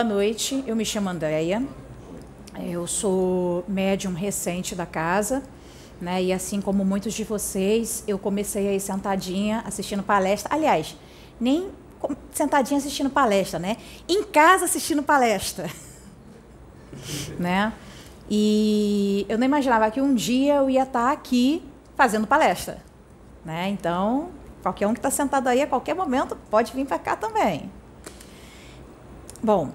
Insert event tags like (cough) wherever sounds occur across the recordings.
Boa noite, eu me chamo Andréia, eu sou médium recente da casa, né? E assim como muitos de vocês, eu comecei aí sentadinha assistindo palestra. Aliás, nem sentadinha assistindo palestra, né? Em casa assistindo palestra, (laughs) né? E eu não imaginava que um dia eu ia estar aqui fazendo palestra, né? Então, qualquer um que está sentado aí a qualquer momento pode vir para cá também. Bom,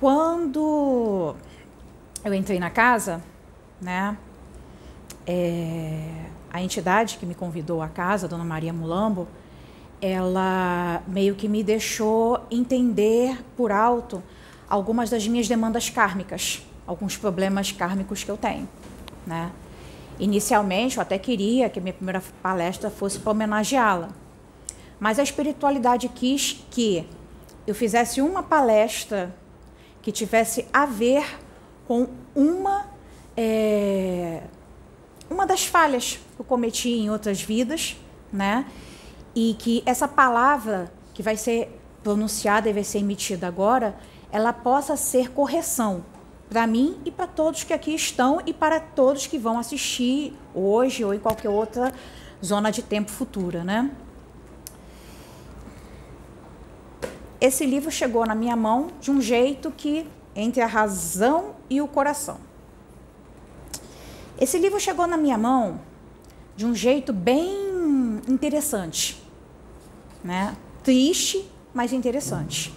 quando eu entrei na casa, né, é, a entidade que me convidou à casa, Dona Maria Mulambo, ela meio que me deixou entender por alto algumas das minhas demandas kármicas, alguns problemas kármicos que eu tenho, né? Inicialmente, eu até queria que a minha primeira palestra fosse para homenageá-la, mas a espiritualidade quis que eu fizesse uma palestra que tivesse a ver com uma é, uma das falhas que eu cometi em outras vidas, né? E que essa palavra que vai ser pronunciada e vai ser emitida agora, ela possa ser correção para mim e para todos que aqui estão e para todos que vão assistir hoje ou em qualquer outra zona de tempo futura, né? Esse livro chegou na minha mão de um jeito que entre a razão e o coração. Esse livro chegou na minha mão de um jeito bem interessante, né? Triste, mas interessante.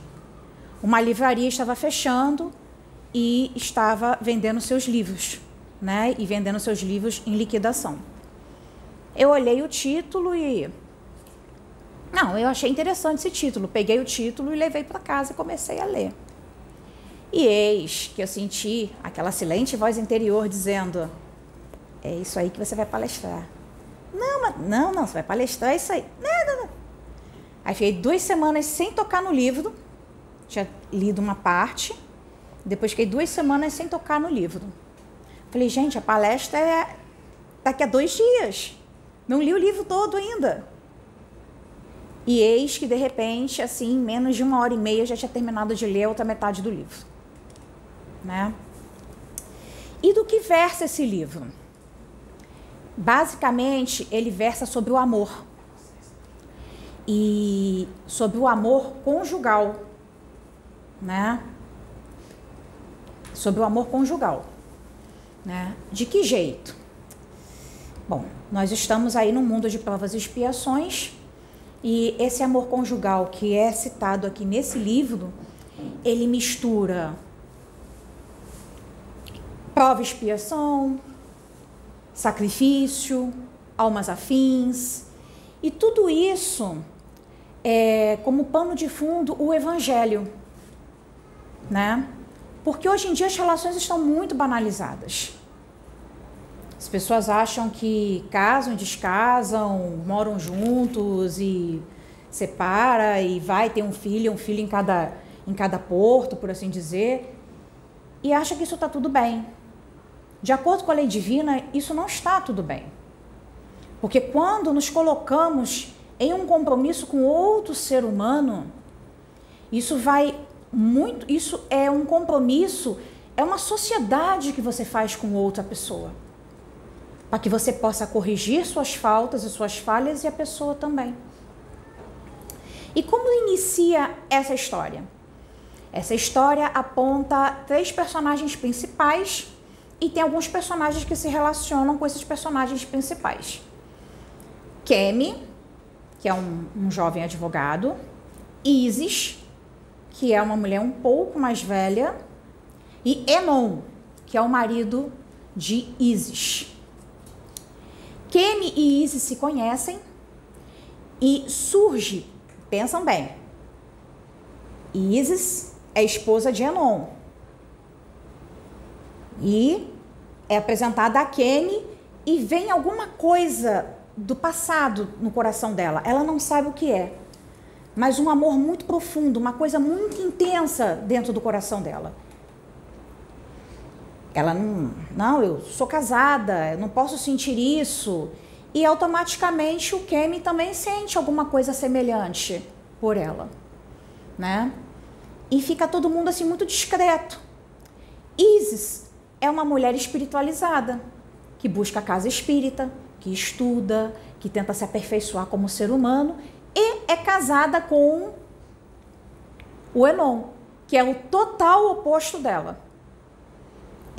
Uma livraria estava fechando e estava vendendo seus livros, né? E vendendo seus livros em liquidação. Eu olhei o título e não, eu achei interessante esse título. Peguei o título e levei para casa e comecei a ler. E eis que eu senti aquela silente voz interior dizendo: É isso aí que você vai palestrar. Não, mas, não, não, você vai palestrar isso aí. Não, não, não. Aí fiquei duas semanas sem tocar no livro. Tinha lido uma parte. Depois fiquei duas semanas sem tocar no livro. Falei, gente, a palestra é daqui a dois dias. Não li o livro todo ainda. E eis que, de repente, assim, em menos de uma hora e meia, já tinha terminado de ler a outra metade do livro. Né? E do que versa esse livro? Basicamente, ele versa sobre o amor. E sobre o amor conjugal. Né? Sobre o amor conjugal. Né? De que jeito? Bom, nós estamos aí no mundo de provas e expiações e esse amor conjugal que é citado aqui nesse livro, ele mistura prova expiação, sacrifício, almas afins, e tudo isso é como pano de fundo o evangelho, né? Porque hoje em dia as relações estão muito banalizadas. As pessoas acham que casam, descasam, moram juntos e separa e vai ter um filho, um filho em cada, em cada porto, por assim dizer, e acha que isso está tudo bem. De acordo com a lei divina, isso não está tudo bem. Porque quando nos colocamos em um compromisso com outro ser humano, isso vai muito, isso é um compromisso, é uma sociedade que você faz com outra pessoa para que você possa corrigir suas faltas e suas falhas e a pessoa também. E como inicia essa história? Essa história aponta três personagens principais e tem alguns personagens que se relacionam com esses personagens principais. Kemi, que é um, um jovem advogado, Isis, que é uma mulher um pouco mais velha, e Enon, que é o marido de Isis. Kemi e Isis se conhecem e surge, pensam bem, Isis é esposa de Enon. E é apresentada a Kemi e vem alguma coisa do passado no coração dela. Ela não sabe o que é, mas um amor muito profundo, uma coisa muito intensa dentro do coração dela. Ela não, não, eu sou casada, eu não posso sentir isso. E automaticamente o Kemi também sente alguma coisa semelhante por ela, né? e fica todo mundo assim muito discreto. Isis é uma mulher espiritualizada, que busca a casa espírita, que estuda, que tenta se aperfeiçoar como ser humano e é casada com o Enon, que é o total oposto dela.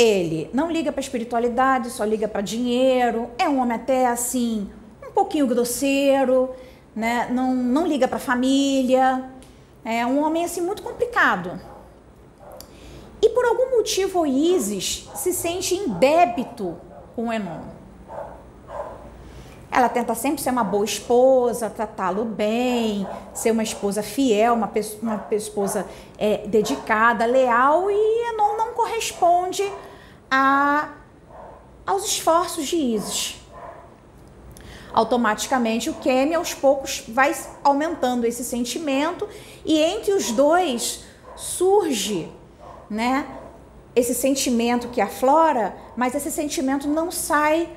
Ele não liga para espiritualidade, só liga para dinheiro, é um homem até assim, um pouquinho grosseiro, né? não, não liga para família, é um homem assim muito complicado. E por algum motivo o Isis se sente em débito com Enon. Ela tenta sempre ser uma boa esposa, tratá-lo bem, ser uma esposa fiel, uma, uma esposa é, dedicada, leal, e Enon não corresponde a, aos esforços de Isis. Automaticamente o Kemi aos poucos vai aumentando esse sentimento e entre os dois surge, né, esse sentimento que aflora, mas esse sentimento não sai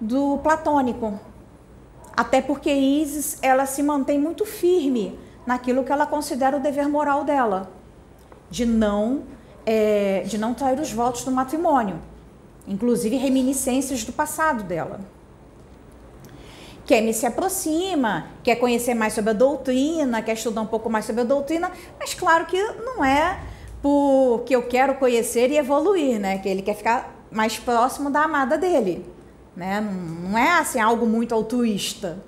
do platônico. Até porque Isis, ela se mantém muito firme naquilo que ela considera o dever moral dela, de não é, de não trair os votos do matrimônio, inclusive reminiscências do passado dela. Kemi se aproxima, quer conhecer mais sobre a doutrina, quer estudar um pouco mais sobre a doutrina, mas claro que não é porque eu quero conhecer e evoluir, né? Que ele quer ficar mais próximo da amada dele, né? Não é assim algo muito altruísta.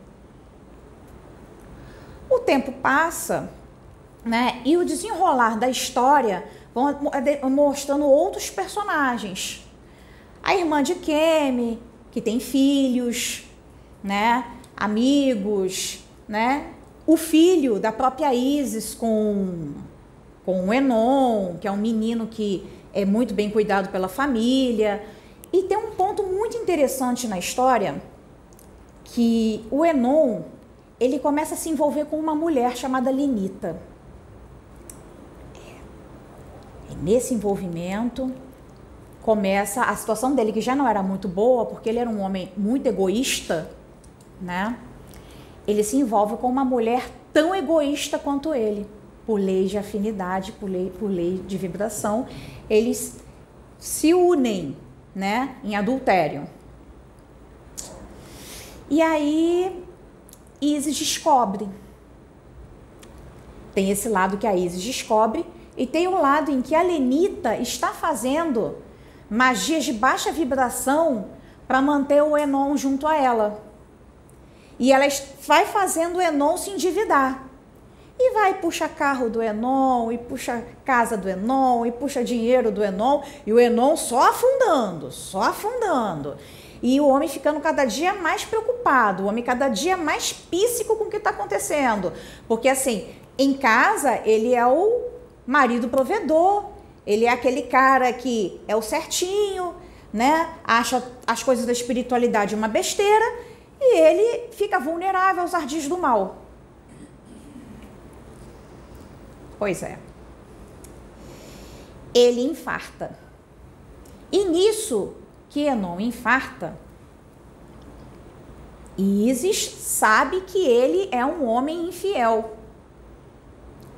O tempo passa, né? E o desenrolar da história vão mostrando outros personagens. A irmã de Kemi, que tem filhos, né? Amigos, né? O filho da própria Isis com com o Enon, que é um menino que é muito bem cuidado pela família. E tem um ponto muito interessante na história que o Enon, ele começa a se envolver com uma mulher chamada Lenita. E nesse envolvimento começa a situação dele que já não era muito boa, porque ele era um homem muito egoísta, né? Ele se envolve com uma mulher tão egoísta quanto ele, por lei de afinidade, por lei, por lei de vibração, eles se unem, né, em adultério. E aí Isis descobre. Tem esse lado que a Isis descobre e tem um lado em que a Lenita está fazendo magias de baixa vibração para manter o Enon junto a ela. E ela vai fazendo o Enon se endividar. E vai puxa carro do Enon, e puxa casa do Enon, e puxa dinheiro do Enon, e o Enon só afundando, só afundando. E o homem ficando cada dia mais preocupado, o homem cada dia mais píssico com o que está acontecendo. Porque assim, em casa ele é o marido provedor, ele é aquele cara que é o certinho, né? Acha as coisas da espiritualidade uma besteira e ele fica vulnerável aos ardis do mal. Pois é. Ele infarta. E nisso que Enon infarta, Isis sabe que ele é um homem infiel.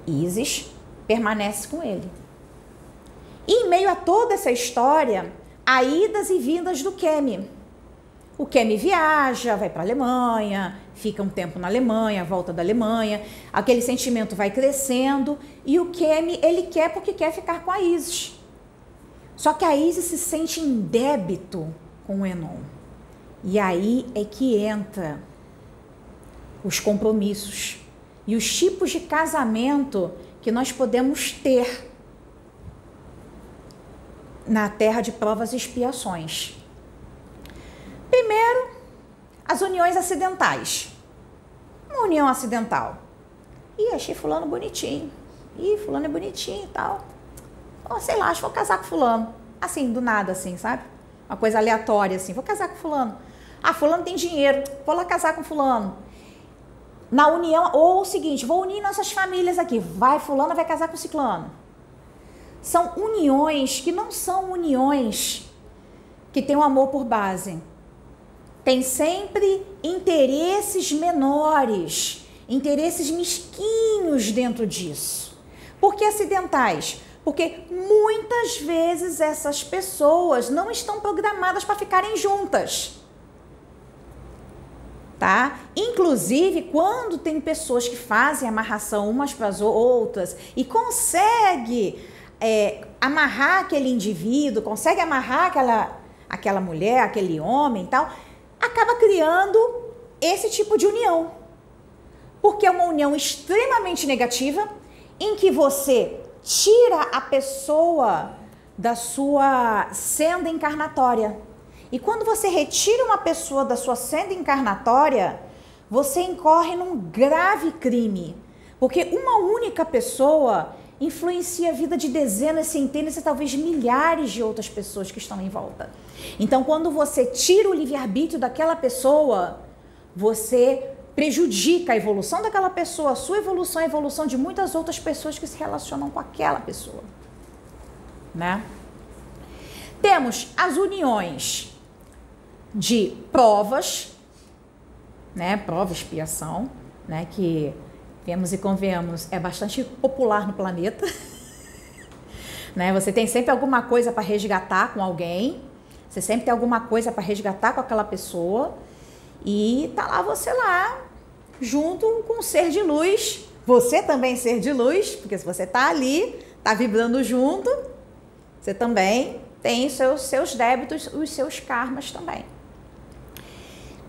Isis permanece com ele. E em meio a toda essa história, há idas e vindas do Kemi. O Kemi viaja, vai para a Alemanha, fica um tempo na Alemanha, volta da Alemanha, aquele sentimento vai crescendo e o Kemi, ele quer porque quer ficar com a Isis. Só que a Isis se sente em débito com o Enon. E aí é que entra os compromissos e os tipos de casamento que nós podemos ter na terra de provas e expiações. Primeiro, as uniões acidentais. Uma união acidental. Ih, achei fulano bonitinho. Ih, fulano é bonitinho e tal. Oh, sei lá, acho que vou casar com fulano. Assim, do nada, assim, sabe? Uma coisa aleatória, assim. Vou casar com fulano. Ah, fulano tem dinheiro. Vou lá casar com fulano. Na união, ou o seguinte, vou unir nossas famílias aqui. Vai, fulano vai casar com ciclano. São uniões que não são uniões que têm o um amor por base tem sempre interesses menores, interesses mesquinhos dentro disso. Por que acidentais? Porque muitas vezes essas pessoas não estão programadas para ficarem juntas. Tá? Inclusive, quando tem pessoas que fazem amarração umas para as outras e consegue é, amarrar aquele indivíduo, consegue amarrar aquela, aquela mulher, aquele homem e tal, acaba criando esse tipo de união. Porque é uma união extremamente negativa, em que você tira a pessoa da sua senda encarnatória. E quando você retira uma pessoa da sua senda encarnatória, você incorre num grave crime. Porque uma única pessoa influencia a vida de dezenas, centenas e talvez milhares de outras pessoas que estão em volta. Então, quando você tira o livre-arbítrio daquela pessoa, você prejudica a evolução daquela pessoa, a sua evolução, a evolução de muitas outras pessoas que se relacionam com aquela pessoa. Né? Temos as uniões de provas, né? Prova, expiação, né? Que vemos e convenhamos é bastante popular no planeta. (laughs) né? Você tem sempre alguma coisa para resgatar com alguém, você sempre tem alguma coisa para resgatar com aquela pessoa. E tá lá você lá, junto com um ser de luz. Você também ser de luz, porque se você tá ali, tá vibrando junto, você também tem seus, seus débitos, os seus karmas também.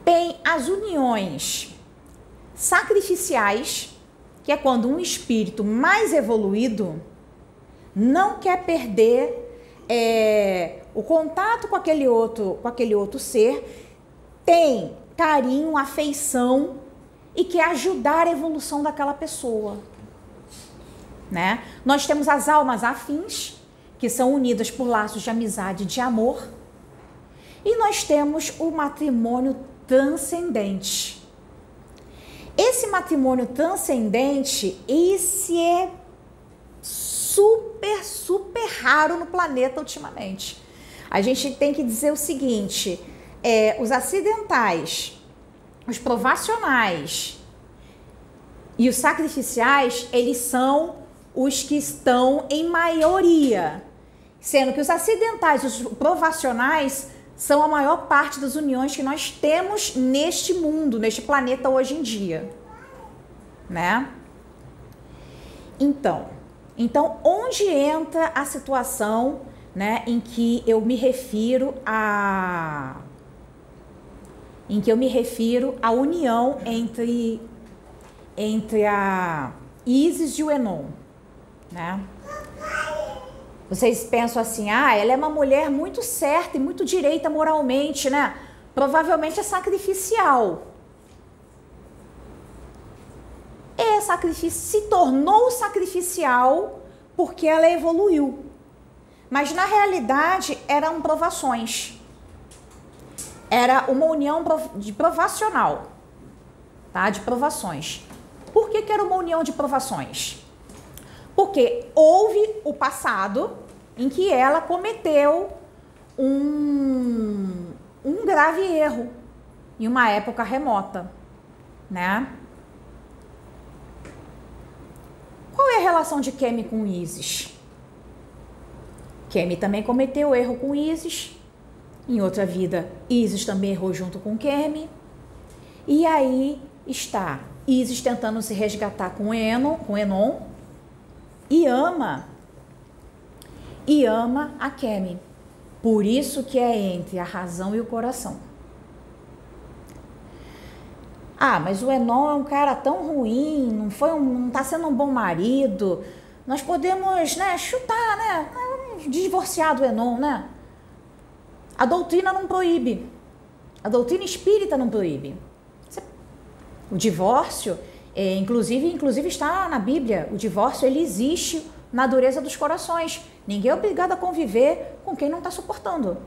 Tem as uniões sacrificiais, que é quando um espírito mais evoluído não quer perder é, o contato com aquele outro, com aquele outro ser, tem carinho, afeição e quer ajudar a evolução daquela pessoa. Né? Nós temos as almas afins, que são unidas por laços de amizade e de amor. E nós temos o matrimônio transcendente. Esse matrimônio transcendente, esse é super, super raro no planeta ultimamente. A gente tem que dizer o seguinte: é, os acidentais, os provacionais e os sacrificiais, eles são os que estão em maioria, sendo que os acidentais, os provacionais, são a maior parte das uniões que nós temos neste mundo, neste planeta hoje em dia, né? Então, então onde entra a situação, né, em que eu me refiro a em que eu me refiro à união entre, entre a Isis e o Enon, né? Vocês pensam assim, ah, ela é uma mulher muito certa e muito direita moralmente, né? Provavelmente é sacrificial. É sacrifício, se tornou sacrificial porque ela evoluiu. Mas na realidade eram provações era uma união de provacional, tá? De provações. Por que, que era uma união de provações? Porque houve o passado em que ela cometeu um, um grave erro em uma época remota, né? Qual é a relação de Kemi com Isis? Kemi também cometeu erro com Isis em outra vida, Isis também errou junto com Kemi. E aí está Isis tentando se resgatar com Enon, com Enon e ama e ama a Kemi. Por isso que é entre a razão e o coração. Ah, mas o Enon é um cara tão ruim, não foi um, não tá sendo um bom marido. Nós podemos, né, chutar, né, divorciar do Enon, né? A doutrina não proíbe. A doutrina espírita não proíbe. O divórcio, é, inclusive, inclusive está na Bíblia. O divórcio ele existe na dureza dos corações. Ninguém é obrigado a conviver com quem não está suportando.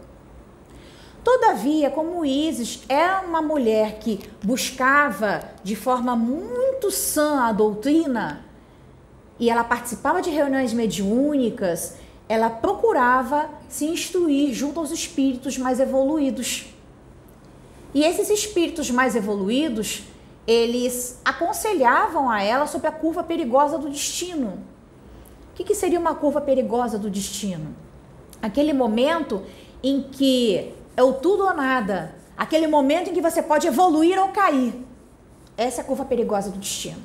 Todavia, como Isis é uma mulher que buscava de forma muito sã a doutrina, e ela participava de reuniões mediúnicas, ela procurava se instruir junto aos espíritos mais evoluídos. E esses espíritos mais evoluídos, eles aconselhavam a ela sobre a curva perigosa do destino. que, que seria uma curva perigosa do destino? Aquele momento em que é o tudo ou nada, aquele momento em que você pode evoluir ou cair. Essa é a curva perigosa do destino.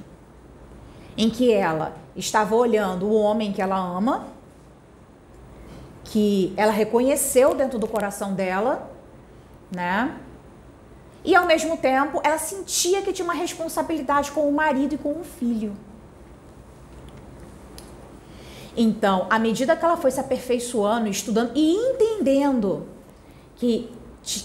Em que ela estava olhando o homem que ela ama, que ela reconheceu dentro do coração dela, né? E ao mesmo tempo, ela sentia que tinha uma responsabilidade com o marido e com o filho. Então, à medida que ela foi se aperfeiçoando, estudando e entendendo que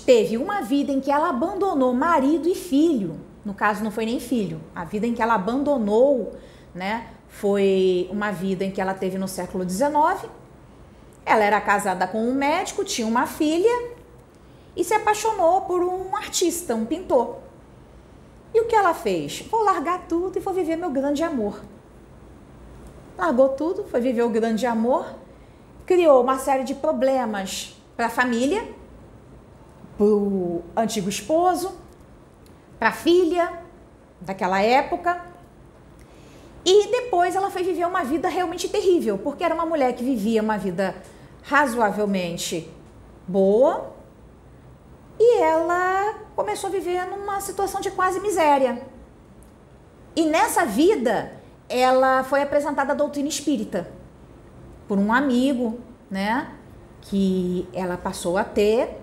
teve uma vida em que ela abandonou marido e filho, no caso não foi nem filho, a vida em que ela abandonou, né, foi uma vida em que ela teve no século XIX. Ela era casada com um médico, tinha uma filha e se apaixonou por um artista, um pintor. E o que ela fez? Vou largar tudo e vou viver meu grande amor largou tudo, foi viver o grande amor, criou uma série de problemas para a família, para o antigo esposo, para a filha daquela época. E depois ela foi viver uma vida realmente terrível, porque era uma mulher que vivia uma vida razoavelmente boa e ela começou a viver numa situação de quase miséria. E nessa vida, ela foi apresentada a doutrina espírita por um amigo, né? Que ela passou a ter,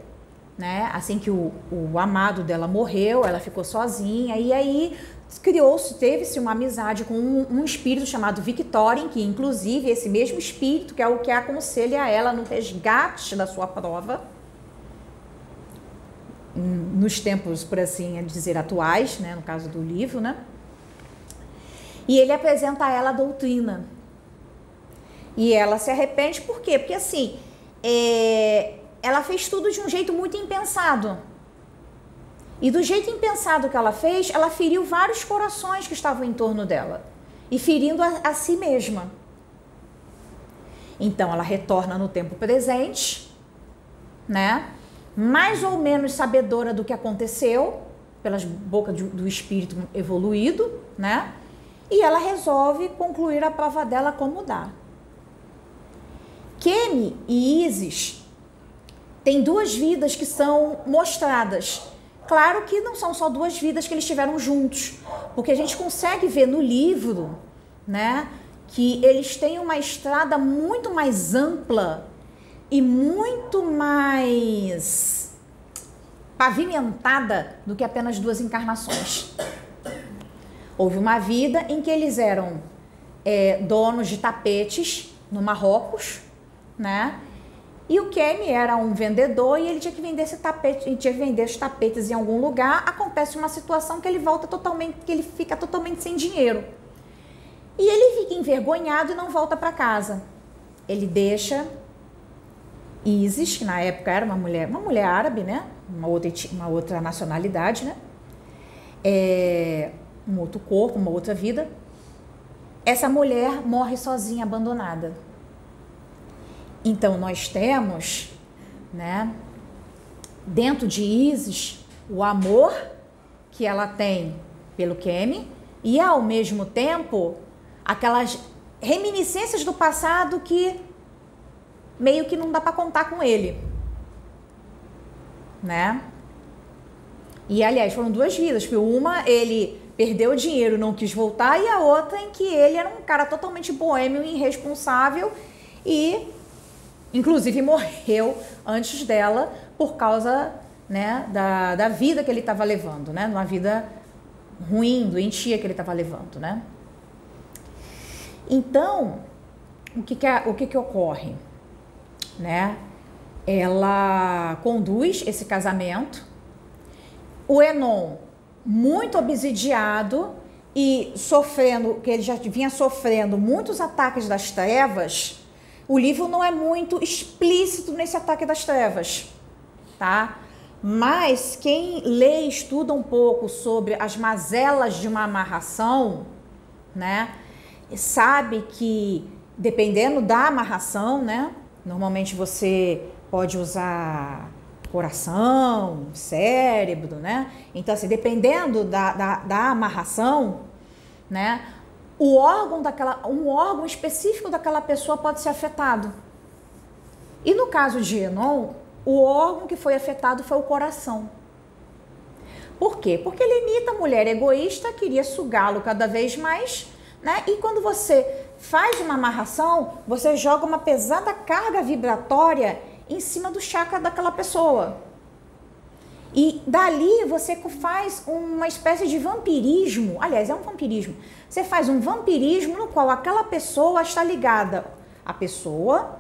né? Assim que o, o amado dela morreu, ela ficou sozinha e aí criou-se, teve-se uma amizade com um, um, espírito chamado Victorien, que inclusive esse mesmo espírito que é o que aconselha ela no resgate da sua prova, nos tempos, por assim dizer, atuais, né, no caso do livro, né? E ele apresenta a ela a doutrina. E ela se arrepende, por quê? Porque assim, é, ela fez tudo de um jeito muito impensado. E do jeito impensado que ela fez, ela feriu vários corações que estavam em torno dela. E ferindo a, a si mesma. Então ela retorna no tempo presente, né? Mais ou menos sabedora do que aconteceu, pelas bocas do espírito evoluído, né? e ela resolve concluir a prova dela como dá. Kemi e Isis têm duas vidas que são mostradas. Claro que não são só duas vidas que eles tiveram juntos, porque a gente consegue ver no livro, né, que eles têm uma estrada muito mais ampla e muito mais pavimentada do que apenas duas encarnações. Houve uma vida em que eles eram é, donos de tapetes no Marrocos, né? E o Kemi era um vendedor e ele tinha que vender esse tapete, ele tinha que vender os tapetes em algum lugar. Acontece uma situação que ele volta totalmente, que ele fica totalmente sem dinheiro. E ele fica envergonhado e não volta para casa. Ele deixa Isis, que na época era uma mulher, uma mulher árabe, né? Uma outra, uma outra nacionalidade, né? É, um outro corpo, uma outra vida. Essa mulher morre sozinha, abandonada. Então nós temos, né, dentro de Isis, o amor que ela tem pelo Kemi e ao mesmo tempo aquelas reminiscências do passado que meio que não dá para contar com ele, né? E aliás, foram duas vidas, porque uma ele perdeu o dinheiro, não quis voltar, e a outra em que ele era um cara totalmente boêmio e irresponsável e inclusive morreu antes dela por causa né, da, da vida que ele estava levando, né, uma vida ruim, doentia que ele estava levando, né. Então, o que que, o que que ocorre, né? Ela conduz esse casamento. O Enon muito obsidiado e sofrendo, que ele já vinha sofrendo muitos ataques das trevas, o livro não é muito explícito nesse ataque das trevas, tá? Mas quem lê e estuda um pouco sobre as mazelas de uma amarração, né, sabe que dependendo da amarração, né, normalmente você pode usar coração, cérebro, né? Então, assim, dependendo da, da, da amarração, né? o órgão daquela, um órgão específico daquela pessoa pode ser afetado. E no caso de Enon, o órgão que foi afetado foi o coração. Por quê? Porque ele imita a mulher egoísta, queria sugá-lo cada vez mais, né? E quando você faz uma amarração, você joga uma pesada carga vibratória em cima do chakra daquela pessoa. E dali você faz uma espécie de vampirismo. Aliás, é um vampirismo. Você faz um vampirismo no qual aquela pessoa está ligada. A pessoa,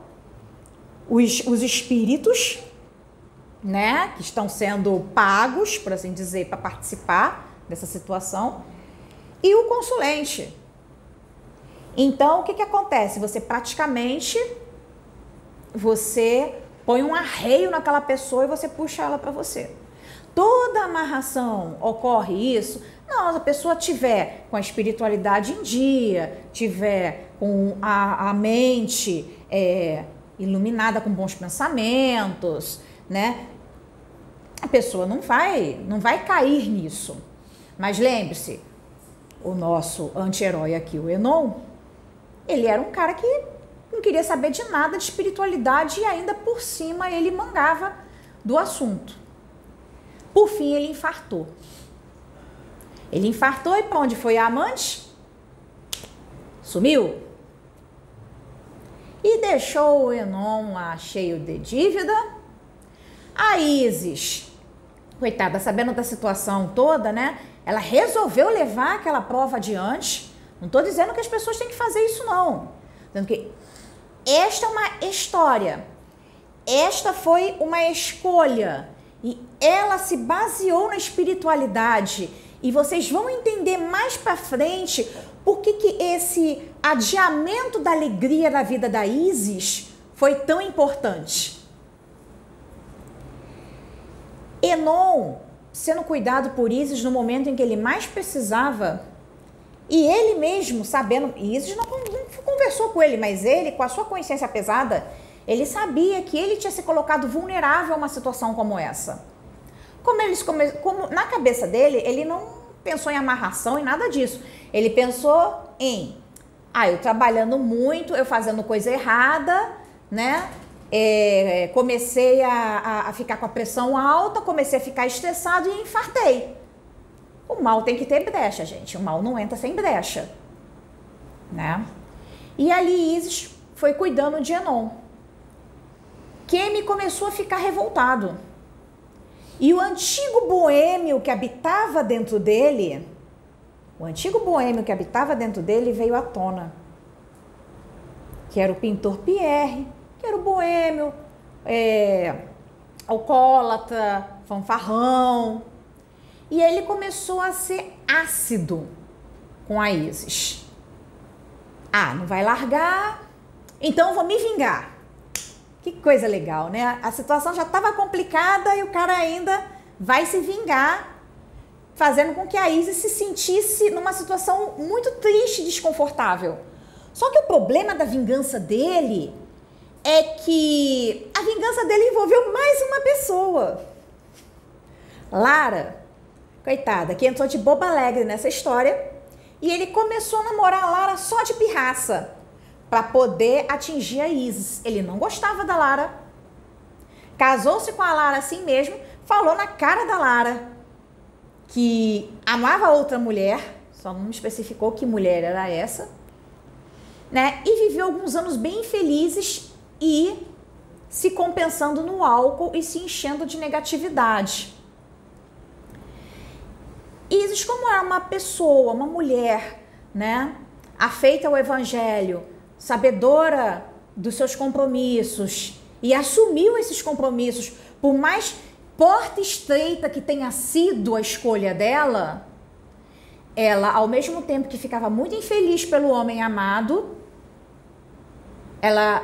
os, os espíritos, né, que estão sendo pagos, por assim dizer, para participar dessa situação, e o consulente. Então, o que, que acontece? Você praticamente você põe um arreio naquela pessoa e você puxa ela para você toda amarração ocorre isso? Não, se a pessoa tiver com a espiritualidade em dia, tiver com a, a mente é, iluminada com bons pensamentos, né? A pessoa não vai, não vai cair nisso. Mas lembre-se, o nosso anti-herói aqui, o Enon, ele era um cara que não queria saber de nada de espiritualidade e ainda por cima ele mangava do assunto. Por fim, ele infartou. Ele infartou e para onde foi a amante? Sumiu. E deixou o Enon lá cheio de dívida. A Isis, coitada, sabendo da situação toda, né? Ela resolveu levar aquela prova adiante. Não estou dizendo que as pessoas têm que fazer isso, não. Dizendo que esta é uma história. Esta foi uma escolha e ela se baseou na espiritualidade. E vocês vão entender mais para frente por que, que esse adiamento da alegria da vida da Isis foi tão importante. Enon sendo cuidado por Isis no momento em que ele mais precisava, e ele mesmo sabendo, Isis não, não conversou com ele, mas ele, com a sua consciência pesada, ele sabia que ele tinha se colocado vulnerável a uma situação como essa. Como eles come... como na cabeça dele, ele não pensou em amarração e nada disso. Ele pensou em, ah, eu trabalhando muito, eu fazendo coisa errada, né? É, comecei a, a, ficar com a pressão alta, comecei a ficar estressado e infartei. O mal tem que ter brecha, gente. O mal não entra sem brecha, né? E ali Isis foi cuidando de Enon. Kemi começou a ficar revoltado. E o antigo boêmio que habitava dentro dele, o antigo boêmio que habitava dentro dele veio à tona. Que era o pintor Pierre, que era o boêmio, é, alcoólatra, fanfarrão. E ele começou a ser ácido com a Isis. Ah, não vai largar, então vou me vingar. Que coisa legal, né? A situação já estava complicada e o cara ainda vai se vingar, fazendo com que a Isis se sentisse numa situação muito triste e desconfortável. Só que o problema da vingança dele é que a vingança dele envolveu mais uma pessoa. Lara, coitada, que entrou de boba alegre nessa história, e ele começou a namorar a Lara só de pirraça para poder atingir a Isis. Ele não gostava da Lara. Casou-se com a Lara assim mesmo, falou na cara da Lara que amava outra mulher, só não especificou que mulher era essa, né? E viveu alguns anos bem infelizes e se compensando no álcool e se enchendo de negatividade. Isis, como era uma pessoa, uma mulher, né, afeita ao evangelho, sabedora dos seus compromissos e assumiu esses compromissos, por mais porta estreita que tenha sido a escolha dela, ela, ao mesmo tempo que ficava muito infeliz pelo homem amado, ela,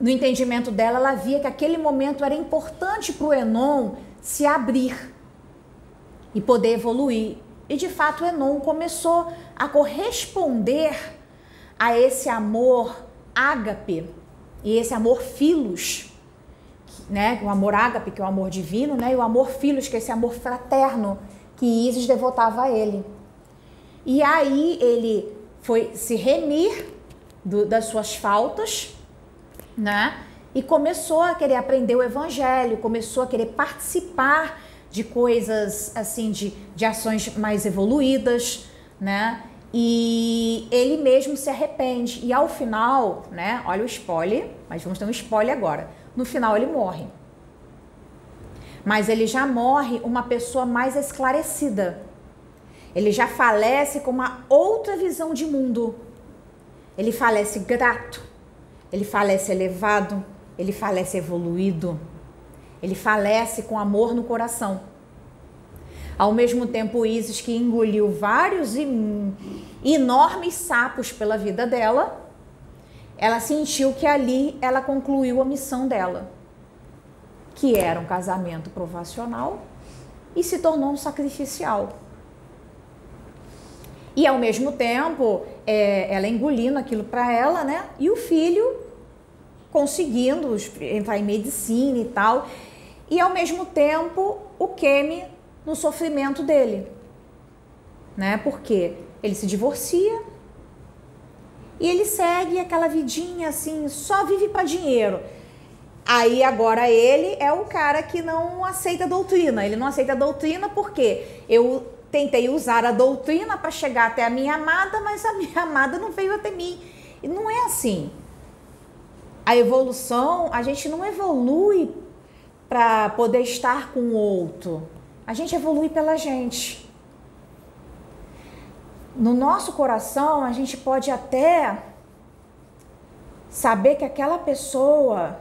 no entendimento dela, ela via que aquele momento era importante para o Enon se abrir e poder evoluir. E de fato, Enon começou a corresponder a esse amor ágape e esse amor filos, né? O amor ágape, que é o amor divino, né? E o amor filos, que é esse amor fraterno que Isis devotava a ele. E aí ele foi se remir do, das suas faltas, né? E começou a querer aprender o evangelho, começou a querer participar de coisas assim, de, de ações mais evoluídas, né? E ele mesmo se arrepende. E ao final, né? Olha o spoiler, mas vamos ter um spoiler agora. No final ele morre. Mas ele já morre uma pessoa mais esclarecida. Ele já falece com uma outra visão de mundo. Ele falece grato. Ele falece elevado. Ele falece evoluído. Ele falece com amor no coração. Ao mesmo tempo, Isis, que engoliu vários enormes sapos pela vida dela, ela sentiu que ali ela concluiu a missão dela, que era um casamento provacional e se tornou um sacrificial. E ao mesmo tempo, é, ela engolindo aquilo para ela, né? E o filho conseguindo entrar em medicina e tal. E ao mesmo tempo, o Kemi no sofrimento dele. Né? Porque ele se divorcia e ele segue aquela vidinha assim, só vive para dinheiro. Aí agora ele é o cara que não aceita a doutrina. Ele não aceita a doutrina porque eu tentei usar a doutrina para chegar até a minha amada, mas a minha amada não veio até mim. E não é assim. A evolução, a gente não evolui para poder estar com o outro. A gente evolui pela gente. No nosso coração, a gente pode até saber que aquela pessoa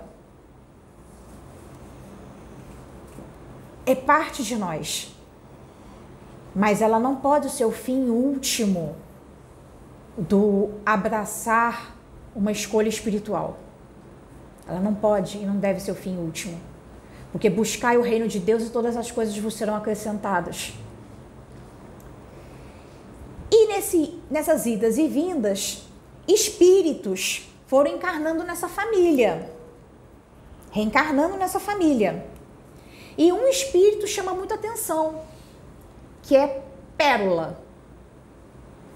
é parte de nós. Mas ela não pode ser o fim último do abraçar uma escolha espiritual. Ela não pode e não deve ser o fim último. Porque buscai o reino de Deus e todas as coisas vos serão acrescentadas. E nesse, nessas idas e vindas, espíritos foram encarnando nessa família. Reencarnando nessa família. E um espírito chama muita atenção, que é Pérola,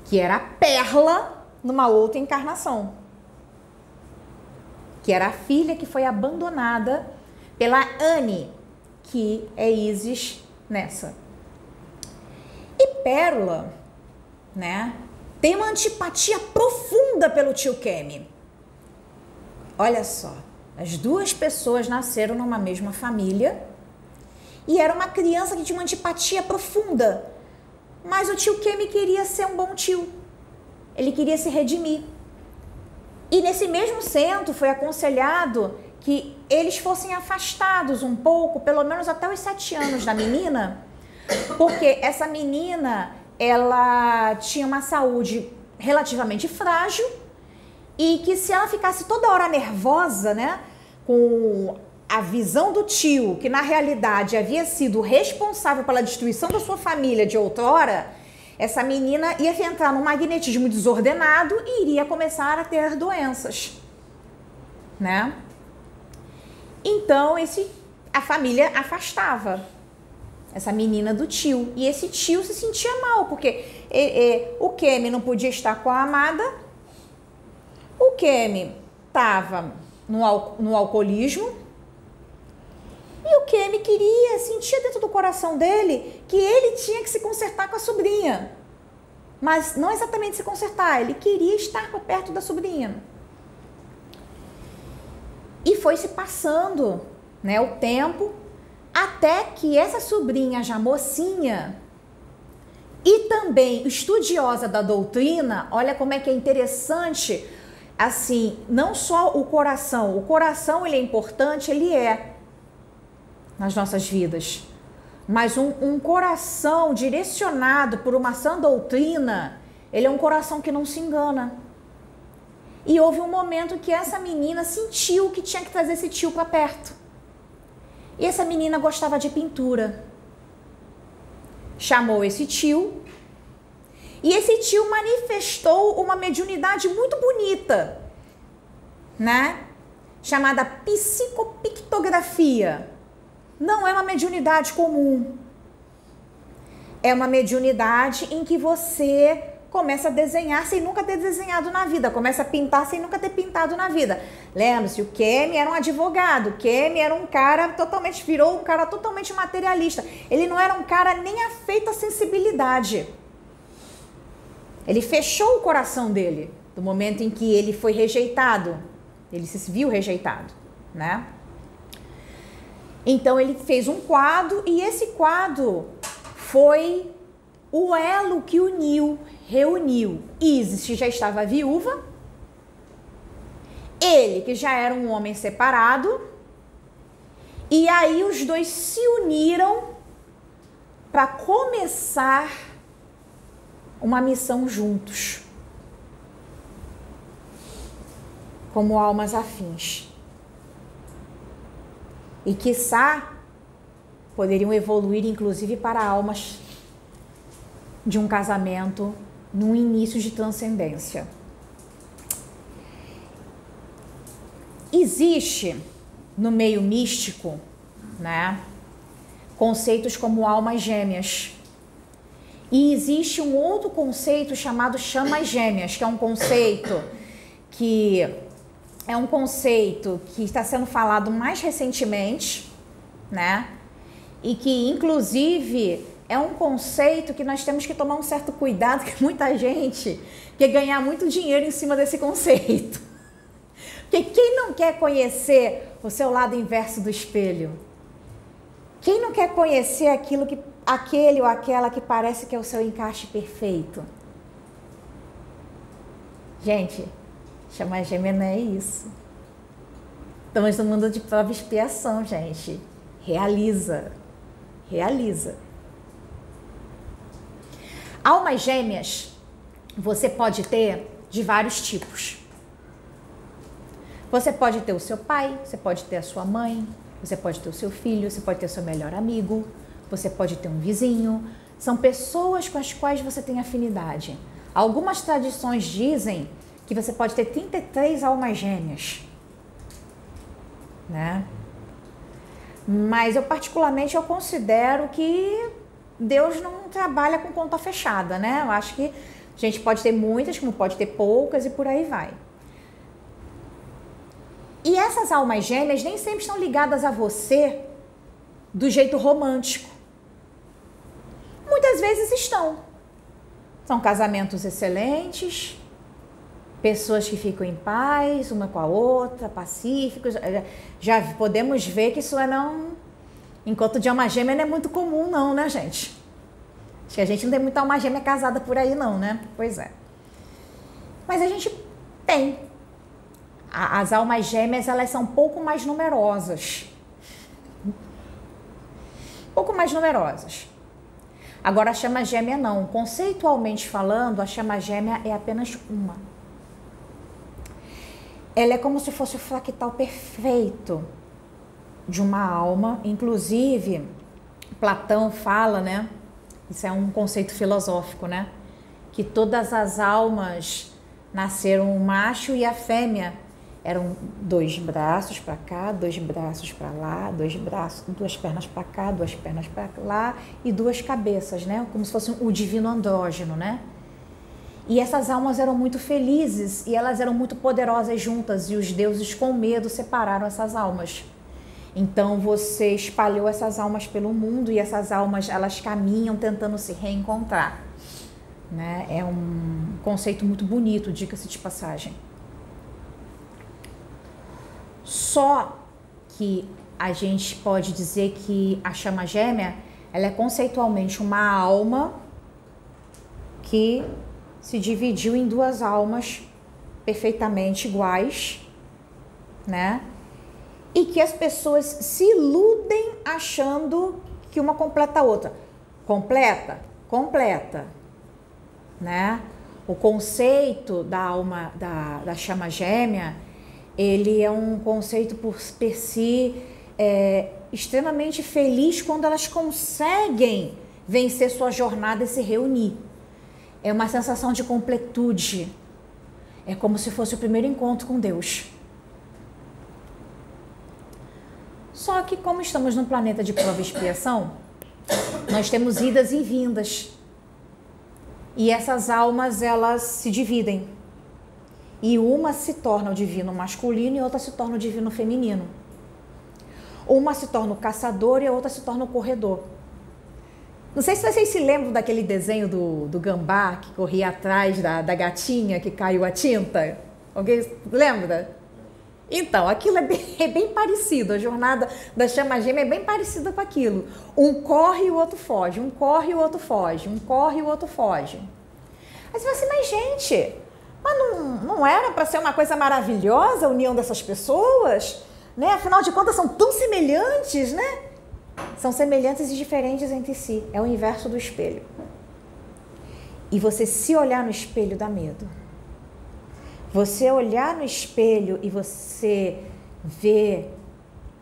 que era a Perla numa outra encarnação, que era a filha que foi abandonada pela Anne, que é Isis nessa. E Pérola, né, tem uma antipatia profunda pelo tio Kemi. Olha só, as duas pessoas nasceram numa mesma família e era uma criança que tinha uma antipatia profunda. Mas o tio Kemi queria ser um bom tio. Ele queria se redimir. E nesse mesmo centro foi aconselhado que eles fossem afastados um pouco, pelo menos até os sete anos da menina, porque essa menina ela tinha uma saúde relativamente frágil e que se ela ficasse toda hora nervosa, né, com a visão do tio, que na realidade havia sido responsável pela destruição da sua família de outrora, essa menina ia entrar num magnetismo desordenado e iria começar a ter doenças, né? Então, esse a família afastava essa menina do tio. E esse tio se sentia mal, porque o Kemi não podia estar com a amada, o Kemi estava no, no alcoolismo, e o Kemi queria, sentia dentro do coração dele que ele tinha que se consertar com a sobrinha. Mas não exatamente se consertar, ele queria estar perto da sobrinha. E foi se passando né, o tempo até que essa sobrinha já mocinha e também estudiosa da doutrina, olha como é que é interessante, assim, não só o coração, o coração ele é importante, ele é nas nossas vidas, mas um, um coração direcionado por uma sã doutrina, ele é um coração que não se engana. E houve um momento que essa menina sentiu que tinha que trazer esse tio para perto. E essa menina gostava de pintura. Chamou esse tio. E esse tio manifestou uma mediunidade muito bonita, né? Chamada psicopictografia. Não é uma mediunidade comum. É uma mediunidade em que você começa a desenhar sem nunca ter desenhado na vida, começa a pintar sem nunca ter pintado na vida. Lembre-se, o Kemi era um advogado, o Kemi era um cara totalmente, virou um cara totalmente materialista. Ele não era um cara nem afeito à sensibilidade. Ele fechou o coração dele do momento em que ele foi rejeitado. Ele se viu rejeitado, né? Então ele fez um quadro e esse quadro foi o elo que uniu, reuniu. Isis, que já estava viúva, ele, que já era um homem separado, e aí os dois se uniram para começar uma missão juntos, como almas afins. E quiçá poderiam evoluir inclusive para almas de um casamento num início de transcendência. Existe no meio místico, né, conceitos como almas gêmeas. E existe um outro conceito chamado chamas gêmeas, que é um conceito que é um conceito que está sendo falado mais recentemente, né? E que inclusive é um conceito que nós temos que tomar um certo cuidado, que muita gente quer ganhar muito dinheiro em cima desse conceito. Porque quem não quer conhecer o seu lado inverso do espelho? Quem não quer conhecer aquilo que aquele ou aquela que parece que é o seu encaixe perfeito? Gente, chamar gêmea não é isso. Estamos no mundo de prova e expiação, gente. Realiza. Realiza. Almas gêmeas você pode ter de vários tipos. Você pode ter o seu pai, você pode ter a sua mãe, você pode ter o seu filho, você pode ter o seu melhor amigo, você pode ter um vizinho. São pessoas com as quais você tem afinidade. Algumas tradições dizem que você pode ter 33 almas gêmeas. Né? Mas eu particularmente eu considero que Deus não trabalha com conta fechada, né? Eu acho que a gente pode ter muitas, como pode ter poucas e por aí vai. E essas almas gêmeas nem sempre estão ligadas a você do jeito romântico. Muitas vezes estão. São casamentos excelentes, pessoas que ficam em paz uma com a outra, pacíficos. Já podemos ver que isso é não. Enquanto de alma gêmea não é muito comum, não, né, gente? Acho que a gente não tem muita alma gêmea casada por aí, não, né? Pois é. Mas a gente tem as almas gêmeas elas são um pouco mais numerosas. Um pouco mais numerosas. Agora a chama gêmea não. Conceitualmente falando, a chama gêmea é apenas uma. Ela é como se fosse o fractal perfeito de uma alma. Inclusive, Platão fala, né? Isso é um conceito filosófico, né? Que todas as almas nasceram o macho e a fêmea eram dois braços para cá, dois braços para lá, dois braços, duas pernas para cá, duas pernas para lá e duas cabeças, né? Como se fosse o divino andrógeno, né? E essas almas eram muito felizes e elas eram muito poderosas juntas e os deuses com medo separaram essas almas. Então você espalhou essas almas pelo mundo e essas almas elas caminham tentando se reencontrar. Né? É um conceito muito bonito, diga-se de passagem. Só que a gente pode dizer que a chama gêmea ela é conceitualmente uma alma que se dividiu em duas almas perfeitamente iguais, né? E que as pessoas se iludem achando que uma completa a outra. Completa? Completa, né? O conceito da alma da, da chama gêmea ele é um conceito por, per si é, extremamente feliz quando elas conseguem vencer sua jornada e se reunir. É uma sensação de completude. É como se fosse o primeiro encontro com Deus. Só que, como estamos num planeta de prova e expiação, nós temos idas e vindas. E essas almas elas se dividem. E uma se torna o divino masculino e outra se torna o divino feminino. Uma se torna o caçador e a outra se torna o corredor. Não sei se vocês se lembram daquele desenho do, do gambá que corria atrás da, da gatinha que caiu a tinta. Alguém lembra? Então, aquilo é bem, (laughs) é bem, parecido, a jornada da chama gêmea é bem parecida com aquilo. Um corre e o outro foge, um corre e o outro foge, um corre e o outro foge. Aí você fala assim, mas gente, mas não, não era para ser uma coisa maravilhosa a união dessas pessoas? Né? Afinal de contas, são tão semelhantes, né? São semelhantes e diferentes entre si. É o inverso do espelho. E você se olhar no espelho dá medo. Você olhar no espelho e você ver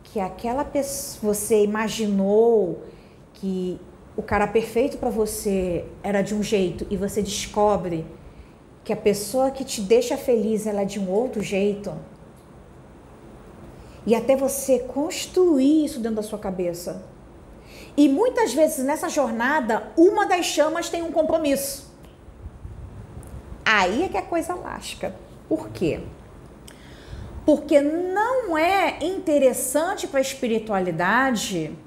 que aquela pessoa, você imaginou que o cara perfeito para você era de um jeito e você descobre que a pessoa que te deixa feliz ela é de um outro jeito. E até você construir isso dentro da sua cabeça. E muitas vezes nessa jornada, uma das chamas tem um compromisso. Aí é que a coisa lasca. Por quê? Porque não é interessante para a espiritualidade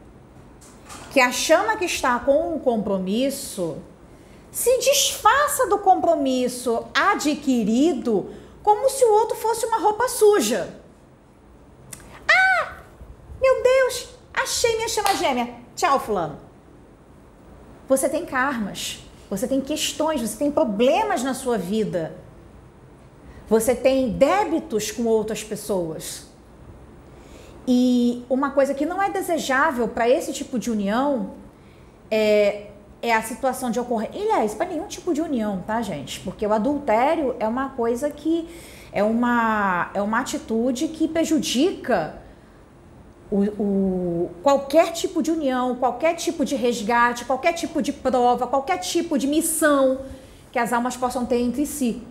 que a chama que está com um compromisso se desfaça do compromisso adquirido como se o outro fosse uma roupa suja. Ah, meu Deus, achei minha chama gêmea. Tchau, fulano. Você tem karmas, você tem questões, você tem problemas na sua vida. Você tem débitos com outras pessoas. E uma coisa que não é desejável para esse tipo de união é, é a situação de ocorrer. Aliás, para nenhum tipo de união, tá, gente? Porque o adultério é uma coisa que é uma, é uma atitude que prejudica o, o, qualquer tipo de união, qualquer tipo de resgate, qualquer tipo de prova, qualquer tipo de missão que as almas possam ter entre si.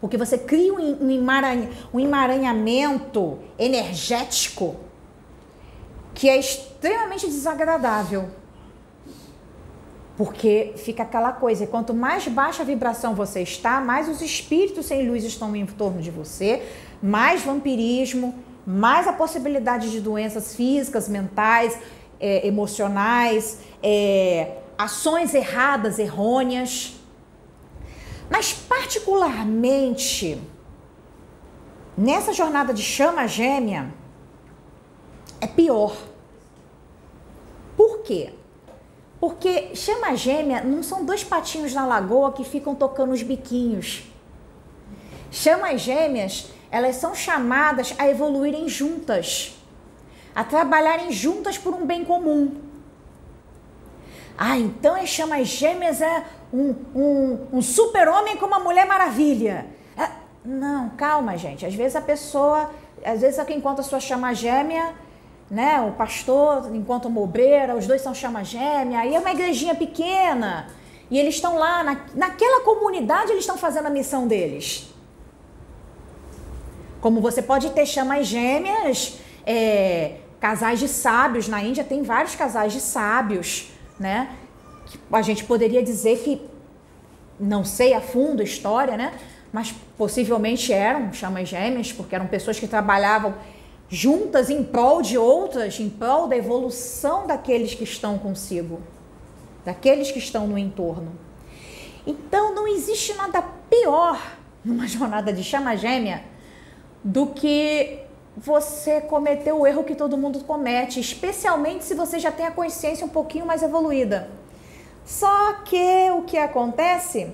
Porque você cria um, emaranha, um emaranhamento energético que é extremamente desagradável. Porque fica aquela coisa, e quanto mais baixa a vibração você está, mais os espíritos sem luz estão em torno de você, mais vampirismo, mais a possibilidade de doenças físicas, mentais, é, emocionais, é, ações erradas, errôneas. Mas, particularmente, nessa jornada de chama gêmea, é pior. Por quê? Porque chama gêmea não são dois patinhos na lagoa que ficam tocando os biquinhos. Chamas gêmeas elas são chamadas a evoluírem juntas, a trabalharem juntas por um bem comum. Ah, então as chamas gêmeas é um, um, um super-homem com uma mulher maravilha. Ah, não, calma, gente. Às vezes a pessoa, às vezes quem encontra a sua chama gêmea, né? O pastor encontra uma obreira, os dois são chama gêmea, aí é uma igrejinha pequena. E eles estão lá, na, naquela comunidade, eles estão fazendo a missão deles. Como você pode ter chamas gêmeas, é, casais de sábios. Na Índia tem vários casais de sábios, né? A gente poderia dizer que, não sei a fundo a história, né? Mas possivelmente eram chamas gêmeas, porque eram pessoas que trabalhavam juntas em prol de outras, em prol da evolução daqueles que estão consigo, daqueles que estão no entorno. Então não existe nada pior numa (laughs) jornada de chama gêmea do que você cometer o erro que todo mundo comete, especialmente se você já tem a consciência um pouquinho mais evoluída. Só que o que acontece?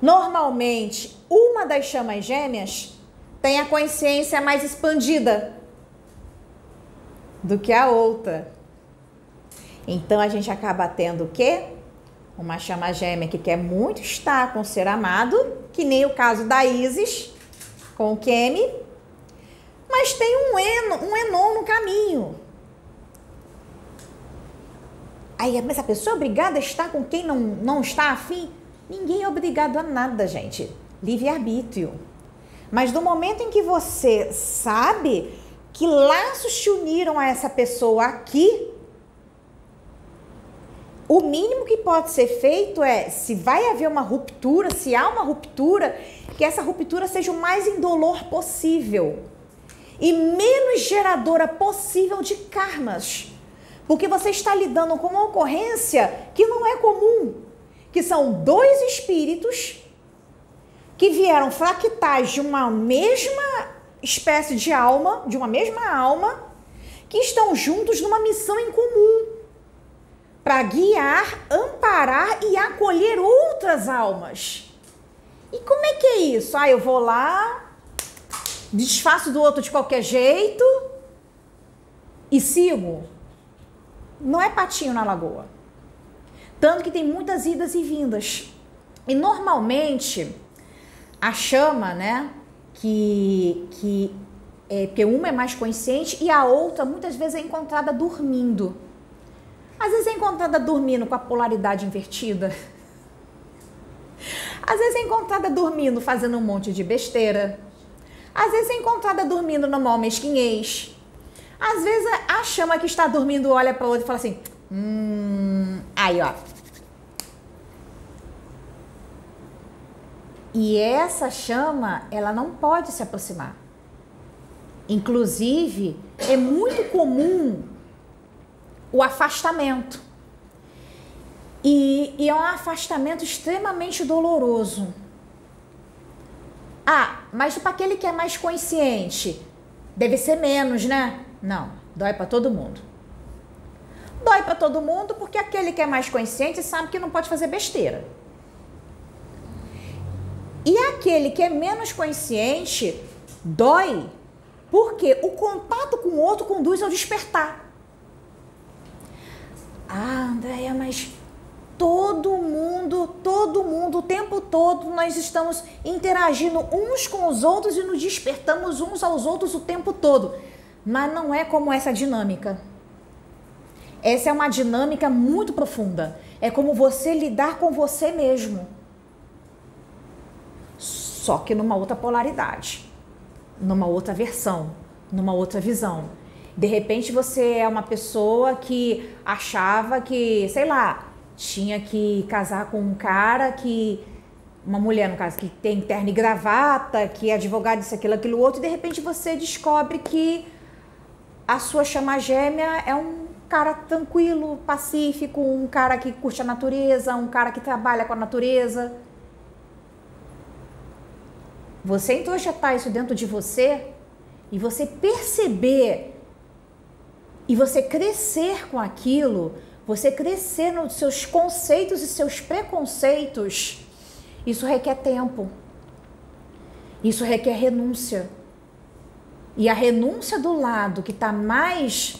Normalmente, uma das chamas gêmeas tem a consciência mais expandida do que a outra. Então a gente acaba tendo o quê? Uma chama gêmea que quer muito estar com o ser amado, que nem o caso da Isis, com o Kemi, mas tem um Eno, um Enon no caminho. Aí, mas a pessoa é obrigada a estar com quem não, não está afim? Ninguém é obrigado a nada, gente. Livre-arbítrio. Mas no momento em que você sabe que laços te uniram a essa pessoa aqui, o mínimo que pode ser feito é, se vai haver uma ruptura, se há uma ruptura, que essa ruptura seja o mais indolor possível e menos geradora possível de karmas. Porque você está lidando com uma ocorrência que não é comum, que são dois espíritos que vieram fractais de uma mesma espécie de alma, de uma mesma alma, que estão juntos numa missão em comum para guiar, amparar e acolher outras almas. E como é que é isso? Ah, eu vou lá, desfaço do outro de qualquer jeito e sigo. Não é patinho na lagoa. Tanto que tem muitas idas e vindas. E normalmente a chama, né, que, que é, porque uma é mais consciente e a outra muitas vezes é encontrada dormindo. Às vezes é encontrada dormindo com a polaridade invertida. (laughs) Às vezes é encontrada dormindo fazendo um monte de besteira. Às vezes é encontrada dormindo no mal mesquinhez. Às vezes a chama que está dormindo olha para outra e fala assim: Hum. Aí, ó. E essa chama, ela não pode se aproximar. Inclusive, é muito comum o afastamento. E, e, é um afastamento extremamente doloroso. Ah, mas para aquele que é mais consciente, deve ser menos, né? Não, dói para todo mundo. Dói para todo mundo porque aquele que é mais consciente sabe que não pode fazer besteira. E aquele que é menos consciente dói porque o contato com o outro conduz ao despertar. Ah, Andréia, mas todo mundo, todo mundo, o tempo todo nós estamos interagindo uns com os outros e nos despertamos uns aos outros o tempo todo. Mas não é como essa dinâmica. Essa é uma dinâmica muito profunda. É como você lidar com você mesmo. Só que numa outra polaridade, numa outra versão, numa outra visão. De repente você é uma pessoa que achava que, sei lá, tinha que casar com um cara que uma mulher, no caso, que tem terno e gravata, que é advogado, isso, aquilo, aquilo outro, e de repente você descobre que a sua chama gêmea é um cara tranquilo, pacífico, um cara que curte a natureza, um cara que trabalha com a natureza. Você introjetar isso dentro de você e você perceber e você crescer com aquilo, você crescer nos seus conceitos e seus preconceitos, isso requer tempo. Isso requer renúncia. E a renúncia do lado que está mais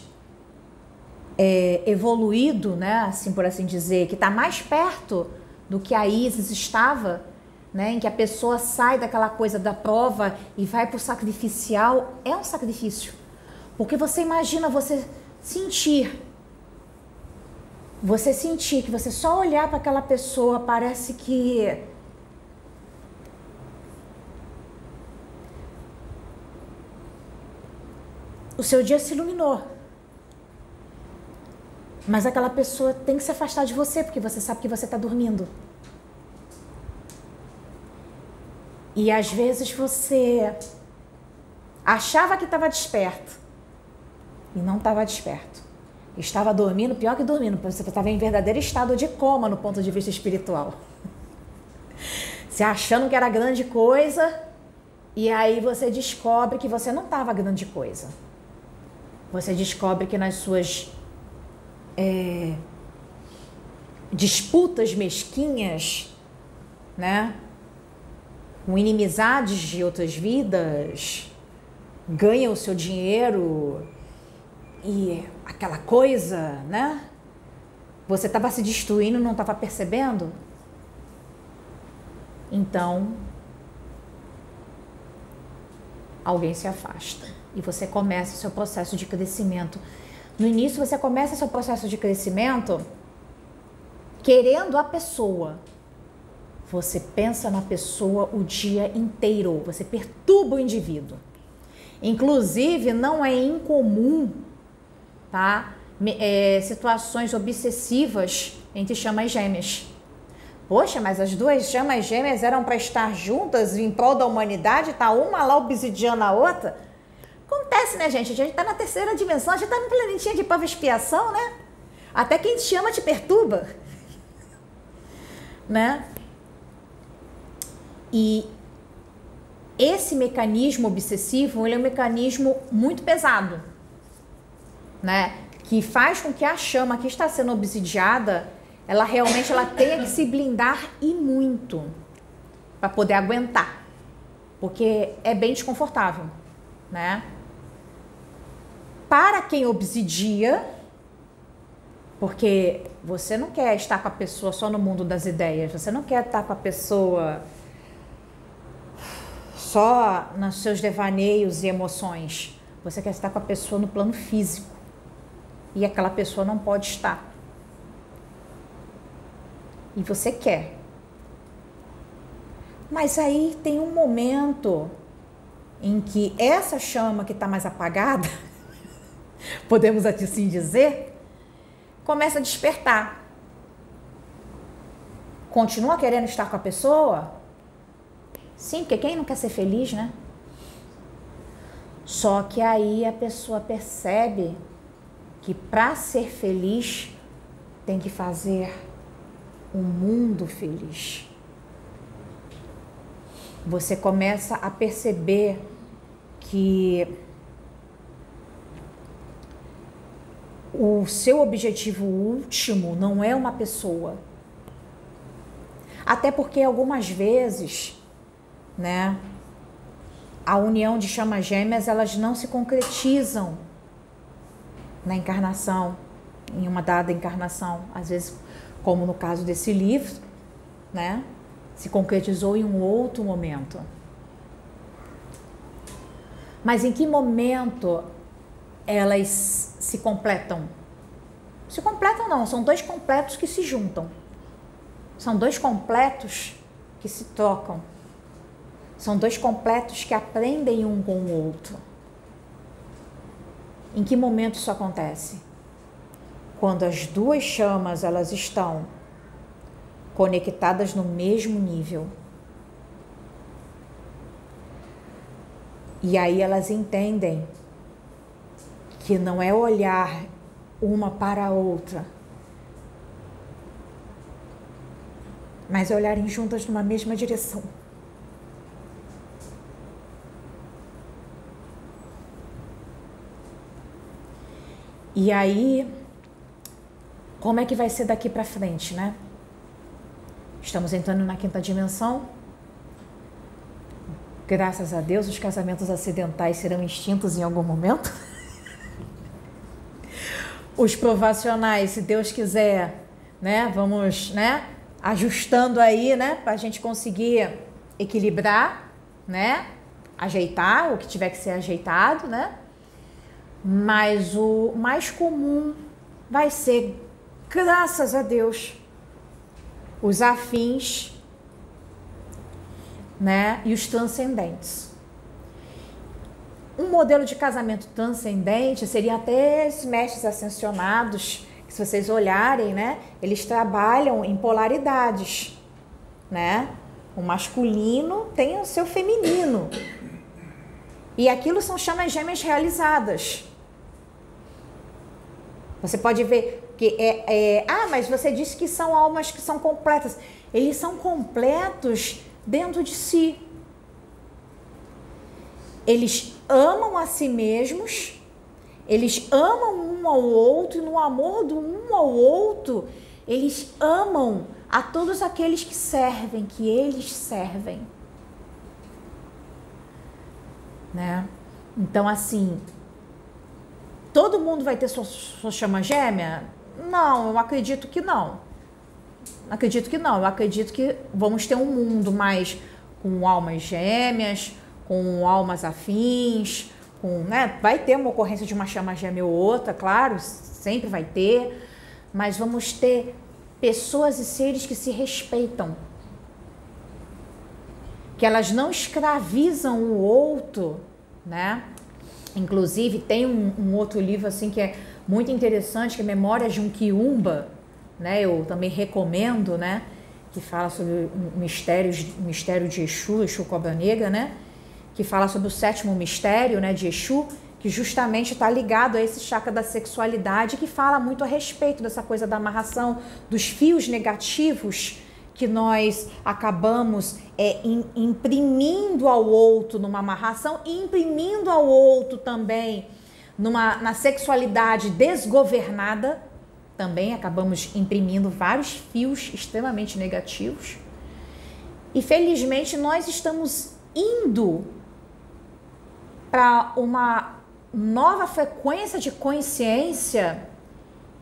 é, evoluído, né, assim por assim dizer, que está mais perto do que a Isis estava, né, em que a pessoa sai daquela coisa da prova e vai para o sacrificial, é um sacrifício. Porque você imagina você sentir, você sentir que você só olhar para aquela pessoa parece que o seu dia se iluminou. Mas aquela pessoa tem que se afastar de você, porque você sabe que você está dormindo. E às vezes você achava que estava desperto e não estava desperto. Estava dormindo, pior que dormindo, você estava em verdadeiro estado de coma no ponto de vista espiritual. (laughs) Se achando que era grande coisa, e aí você descobre que você não estava grande coisa. Você descobre que nas suas é, disputas mesquinhas, né? Com inimizades de outras vidas, ganha o seu dinheiro e aquela coisa, né? Você estava se destruindo, não estava percebendo? Então, alguém se afasta e você começa o seu processo de crescimento no início você começa seu processo de crescimento querendo a pessoa. Você pensa na pessoa o dia inteiro, você perturba o indivíduo. Inclusive, não é incomum, tá? é, situações obsessivas entre chamas gêmeas. Poxa, mas as duas chamas gêmeas eram para estar juntas em prol da humanidade, tá uma lá obsidiando a outra? Acontece, né, gente? A gente tá na terceira dimensão, a gente tá no planetinha de prova expiação, né? Até quem te chama te perturba. (laughs) Né? E esse mecanismo obsessivo, ele é um mecanismo muito pesado, né? Que faz com que a chama que está sendo obsidiada, ela realmente ela tenha que se blindar e muito para poder aguentar. Porque é bem desconfortável, né? Para quem obsidia, porque você não quer estar com a pessoa só no mundo das ideias, você não quer estar com a pessoa só nos seus devaneios e emoções. Você quer estar com a pessoa no plano físico. E aquela pessoa não pode estar. E você quer. Mas aí tem um momento em que essa chama que está mais apagada, (laughs) podemos assim dizer, começa a despertar. Continua querendo estar com a pessoa? Sim, porque quem não quer ser feliz, né? Só que aí a pessoa percebe que para ser feliz tem que fazer um mundo feliz. Você começa a perceber que o seu objetivo último não é uma pessoa. Até porque algumas vezes, né, a união de chamas gêmeas, elas não se concretizam na encarnação, em uma dada encarnação, às vezes, como no caso desse livro, né, se concretizou em um outro momento. Mas em que momento elas se completam. Se completam não, são dois completos que se juntam. São dois completos que se trocam. São dois completos que aprendem um com o outro. Em que momento isso acontece? Quando as duas chamas elas estão conectadas no mesmo nível. E aí elas entendem que não é olhar uma para a outra, mas é olharem juntas numa mesma direção. E aí, como é que vai ser daqui para frente, né? Estamos entrando na quinta dimensão. Graças a Deus, os casamentos acidentais serão extintos em algum momento. (laughs) os provacionais, se Deus quiser, né? Vamos, né? Ajustando aí, né? Para a gente conseguir equilibrar, né? Ajeitar o que tiver que ser ajeitado, né? Mas o mais comum vai ser, graças a Deus, os afins, né? E os transcendentes. Um modelo de casamento transcendente seria até os mestres ascensionados, que se vocês olharem, né, eles trabalham em polaridades, né? O masculino tem o seu feminino. E aquilo são chamas gêmeas realizadas. Você pode ver que é, é, ah, mas você disse que são almas que são completas. Eles são completos dentro de si. Eles amam a si mesmos, eles amam um ao outro, e no amor do um ao outro, eles amam a todos aqueles que servem, que eles servem. Né? Então, assim, todo mundo vai ter sua, sua chama gêmea? Não, eu acredito que não. Acredito que não. Eu acredito que vamos ter um mundo mais com almas gêmeas, com almas afins, com, né, vai ter uma ocorrência de uma chama gêmea ou outra, claro, sempre vai ter, mas vamos ter pessoas e seres que se respeitam, que elas não escravizam o outro, né? Inclusive, tem um, um, outro livro assim que é muito interessante, que é Memórias de um Quiumba, né? Eu também recomendo, né? Que fala sobre o mistério, o mistério de Exu, Exu Cobra Negra, né? Que fala sobre o sétimo mistério, né? De Exu, que justamente está ligado a esse chakra da sexualidade, que fala muito a respeito dessa coisa da amarração, dos fios negativos que nós acabamos é, imprimindo ao outro numa amarração e imprimindo ao outro também numa, na sexualidade desgovernada, também acabamos imprimindo vários fios extremamente negativos. E felizmente nós estamos indo para uma nova frequência de consciência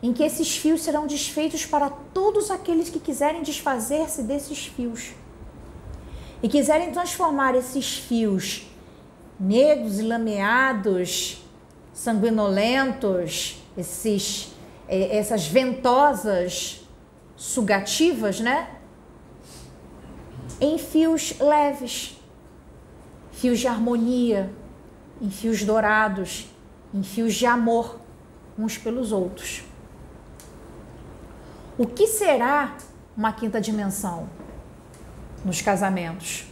em que esses fios serão desfeitos para todos aqueles que quiserem desfazer-se desses fios e quiserem transformar esses fios negros e lameados, sanguinolentos, esses, eh, essas ventosas sugativas, né? Em fios leves, fios de harmonia, em fios dourados, em fios de amor uns pelos outros. O que será uma quinta dimensão nos casamentos,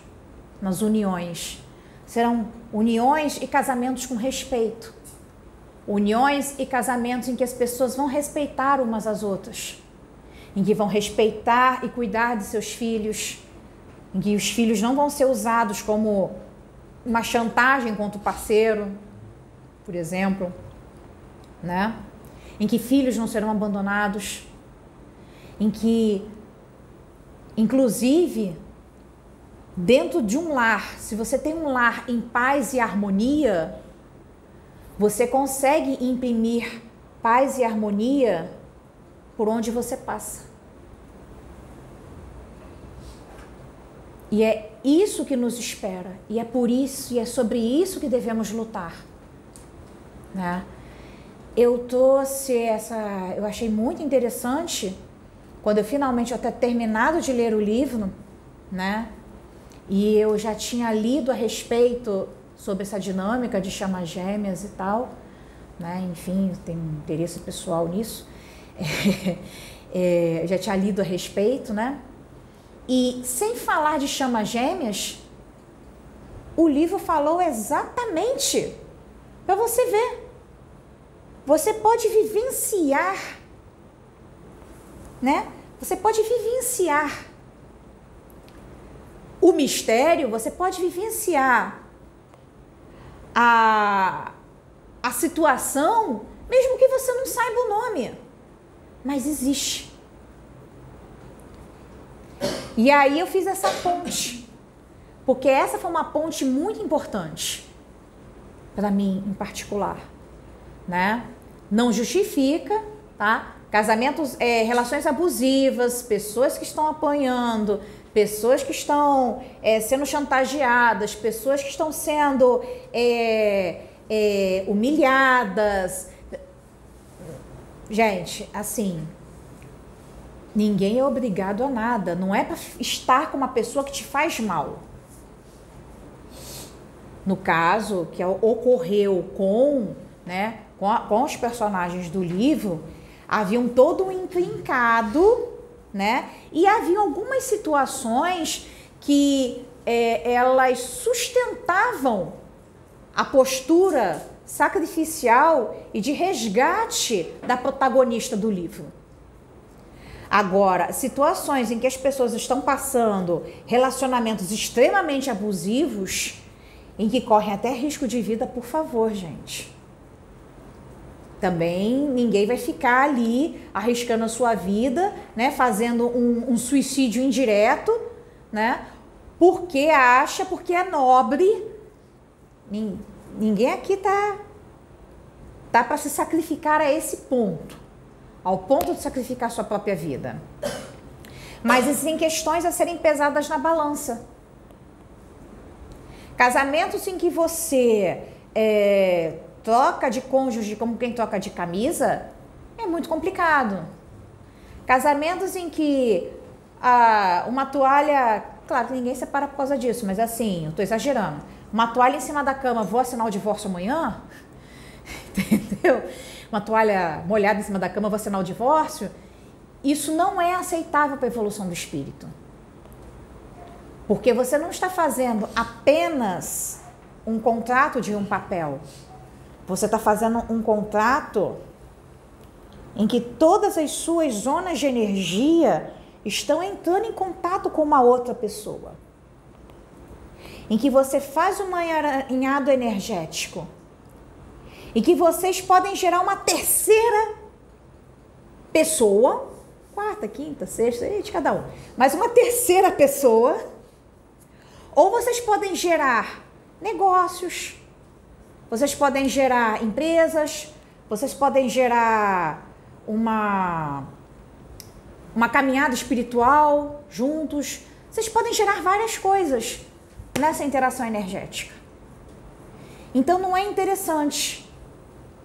nas uniões? Serão uniões e casamentos com respeito. Uniões e casamentos em que as pessoas vão respeitar umas às outras, em que vão respeitar e cuidar de seus filhos, em que os filhos não vão ser usados como uma chantagem contra o parceiro, por exemplo, né? Em que filhos não serão abandonados, em que, inclusive, dentro de um lar, se você tem um lar em paz e harmonia, você consegue imprimir paz e harmonia por onde você passa. E é isso que nos espera, e é por isso, e é sobre isso que devemos lutar. Né? Eu trouxe essa, eu achei muito interessante quando eu finalmente até terminado de ler o livro, né? E eu já tinha lido a respeito sobre essa dinâmica de chamas gêmeas e tal, né? Enfim, tem interesse pessoal nisso. (laughs) É, já tinha lido a respeito, né? E sem falar de chamas gêmeas, o livro falou exatamente para você ver. Você pode vivenciar né? Você pode vivenciar o mistério, você pode vivenciar a, a situação, mesmo que você não saiba o nome, mas existe. E aí eu fiz essa ponte, porque essa foi uma ponte muito importante para mim em particular, né? Não justifica, tá? Casamentos, é, relações abusivas, pessoas que estão apanhando, pessoas que estão é, sendo chantageadas, pessoas que estão sendo é, é humilhadas. Gente, assim, ninguém é obrigado a nada. Não é para estar com uma pessoa que te faz mal. No caso que ocorreu com, né, com, a, com os personagens do livro, havia um todo um intrincado, né? E havia algumas situações que é, elas sustentavam a postura sacrificial e de resgate da protagonista do livro. Agora, situações em que as pessoas estão passando relacionamentos extremamente abusivos, em que correm até risco de vida, por favor, gente também ninguém vai ficar ali arriscando a sua vida, né, fazendo um, um suicídio indireto, né, porque acha, porque é nobre. Ninguém aqui tá tá para se sacrificar a esse ponto, ao ponto de sacrificar sua própria vida. Mas existem questões a serem pesadas na balança. Casamentos em que você é, troca de cônjuge como quem troca de camisa é muito complicado. Casamentos em que uma toalha, claro que ninguém separa por causa disso, mas assim, eu estou exagerando. Uma toalha em cima da cama, vou assinar o divórcio amanhã? (laughs) entendeu? Uma toalha molhada em cima da cama, você assinar o divórcio. Isso não é aceitável para a evolução do espírito. Porque você não está fazendo apenas um contrato de um papel. Você está fazendo um contrato em que todas as suas zonas de energia estão entrando em contato com uma outra pessoa. Em que você faz um emaranhado energético. E que vocês podem gerar uma terceira pessoa, quarta, quinta, sexta, de cada um, mas uma terceira pessoa. Ou vocês podem gerar negócios, vocês podem gerar empresas, vocês podem gerar uma uma caminhada espiritual juntos. Vocês podem gerar várias coisas nessa interação energética. Então não é interessante.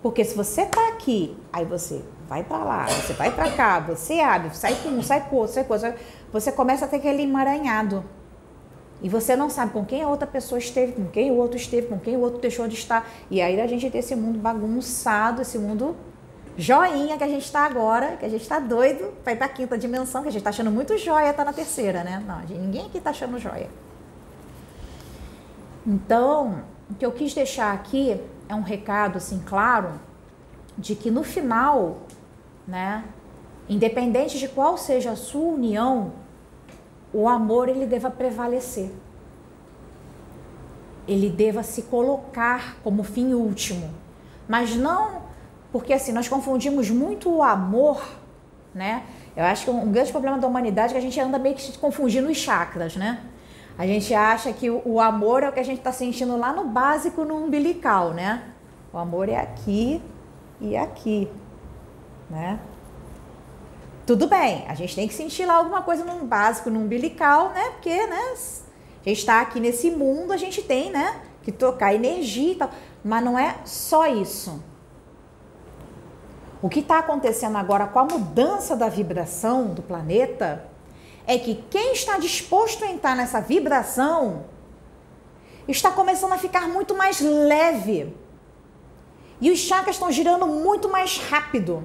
Porque se você tá aqui, aí você vai para lá, você vai para cá, você abre, sai com um, sai com outro, sai com outro, você começa a ter aquele emaranhado. E você não sabe com quem a outra pessoa esteve, com quem o outro esteve, com quem o outro deixou de estar. E aí a gente tem esse mundo bagunçado, esse mundo joinha que a gente está agora, que a gente está doido para ir para a quinta dimensão, que a gente está achando muito joia, está na terceira, né? Não, ninguém aqui está achando joia. Então, o que eu quis deixar aqui é um recado assim claro de que no final, né, independente de qual seja a sua união, o amor ele deva prevalecer. Ele deva se colocar como fim último, mas não porque assim, nós confundimos muito o amor, né? Eu acho que um grande problema da humanidade é que a gente anda meio que confundindo os chakras, né? A gente acha que o, amor é o que a gente está sentindo lá no básico, no umbilical, né? O amor é aqui e aqui, né? Tudo bem, a gente tem que sentir lá alguma coisa no básico, no umbilical, né? Porque, né? A gente está aqui nesse mundo, a gente tem, né? Que tocar energia e tal. Mas não é só isso. O que está acontecendo agora com a mudança da vibração do planeta é que quem está disposto a entrar nessa vibração está começando a ficar muito mais leve. E os chakras estão girando muito mais rápido.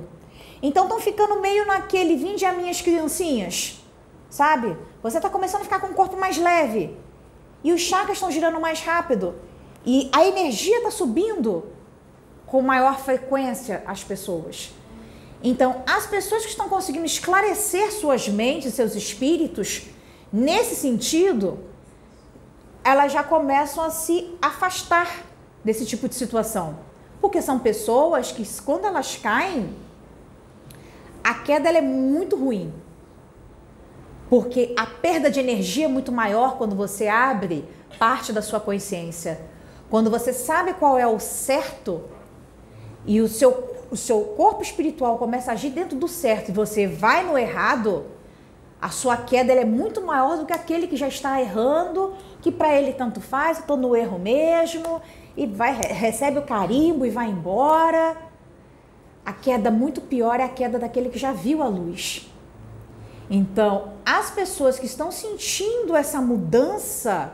Então estão ficando meio naquele vinde a minhas criancinhas, sabe? Você está começando a ficar com o corpo mais leve. E os chakras estão girando mais rápido. E a energia está subindo com maior frequência as pessoas. Então, as pessoas que estão conseguindo esclarecer suas mentes, seus espíritos, nesse sentido, elas já começam a se afastar desse tipo de situação. Porque são pessoas que, quando elas caem, a queda é muito ruim. Porque a perda de energia é muito maior quando você abre parte da sua consciência. Quando você sabe qual é o certo e o seu, o seu corpo espiritual começa a agir dentro do certo e você vai no errado, a sua queda é muito maior do que aquele que já está errando, que para ele tanto faz, estou no erro mesmo, e vai recebe o carimbo e vai embora. A queda muito pior é a queda daquele que já viu a luz. Então, as pessoas que estão sentindo essa mudança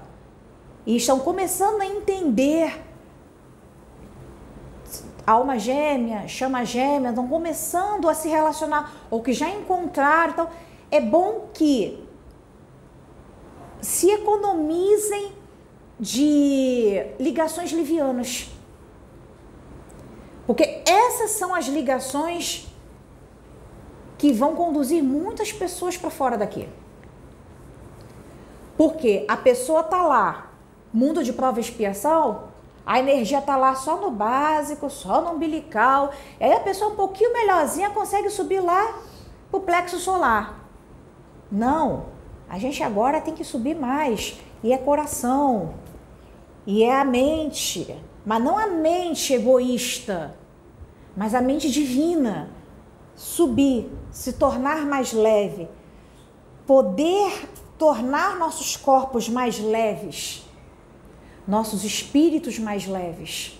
e estão começando a entender alma gêmea, chama gêmea, estão começando a se relacionar, ou que já encontraram. Então, é bom que se economizem de ligações livianas. Porque essas são as ligações que vão conduzir muitas pessoas para fora daqui. Porque a pessoa tá lá, mundo de prova e expiação, a energia tá lá só no básico, só no umbilical. E aí a pessoa um pouquinho melhorzinha consegue subir lá pro plexo solar. Não, a gente agora tem que subir mais. E é coração. E é a mente. Mas não a mente egoísta, mas a mente divina. Subir, se tornar mais leve. Poder tornar nossos corpos mais leves nossos espíritos mais leves.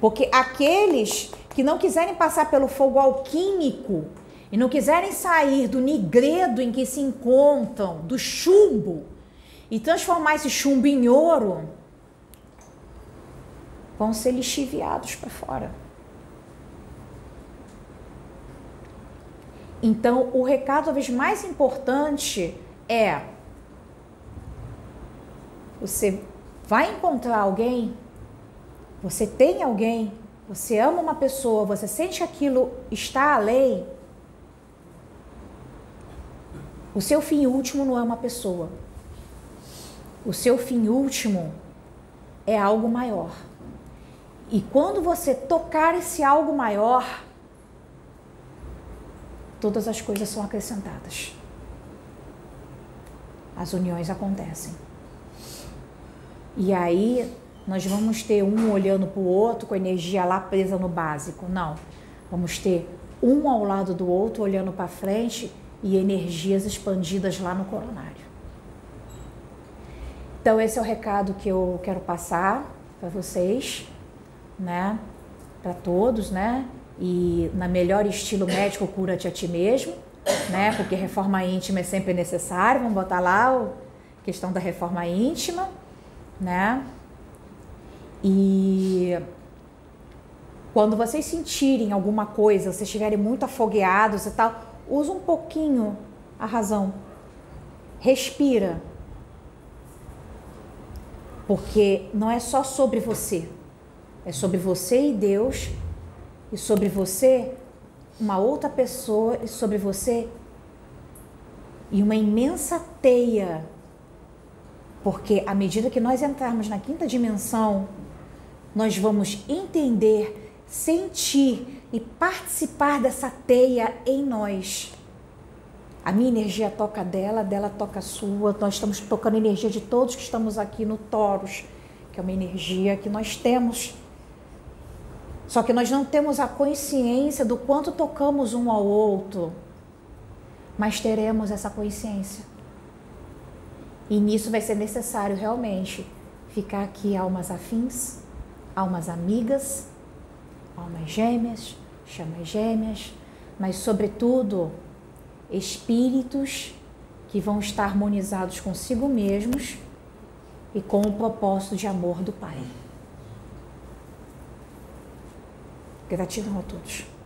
Porque aqueles que não quiserem passar pelo fogo alquímico e não quiserem sair do nigredo em que se encontram, do chumbo, e transformar esse chumbo em ouro, vão ser lixiviados para fora. Então, o recado talvez mais importante é: você vai encontrar alguém, você tem alguém, você ama uma pessoa, você sente que aquilo está além. O seu fim último não é uma pessoa. O seu fim último é algo maior. E quando você tocar esse algo maior, todas as coisas são acrescentadas. As uniões acontecem. E aí nós vamos ter um olhando para o outro com a energia lá presa no básico. Não. Vamos ter um ao lado do outro olhando para frente e energias expandidas lá no coronário. Então esse é o recado que eu quero passar para vocês, né? Para todos, né? e na melhor estilo médico cura-te a ti mesmo, né? Porque reforma íntima é sempre necessário. Vamos botar lá a questão da reforma íntima, né? E quando vocês sentirem alguma coisa, vocês estiverem muito afogueados e tal, usa um pouquinho a razão. Respira. Porque não é só sobre você. É sobre você e Deus e sobre você uma outra pessoa e sobre você e uma imensa teia. Porque à medida que nós entrarmos na quinta dimensão, nós vamos entender, sentir e participar dessa teia em nós. A minha energia toca dela, dela toca a sua. Nós estamos tocando a energia de todos que estamos aqui no Toros, que é uma energia que nós temos só que nós não temos a consciência do quanto tocamos um ao outro, mas teremos essa consciência. E nisso vai ser necessário realmente ficar aqui almas afins, almas amigas, almas gêmeas, chamas gêmeas, mas sobretudo espíritos que vão estar harmonizados consigo mesmos e com o propósito de amor do Pai. Gratidão a todos.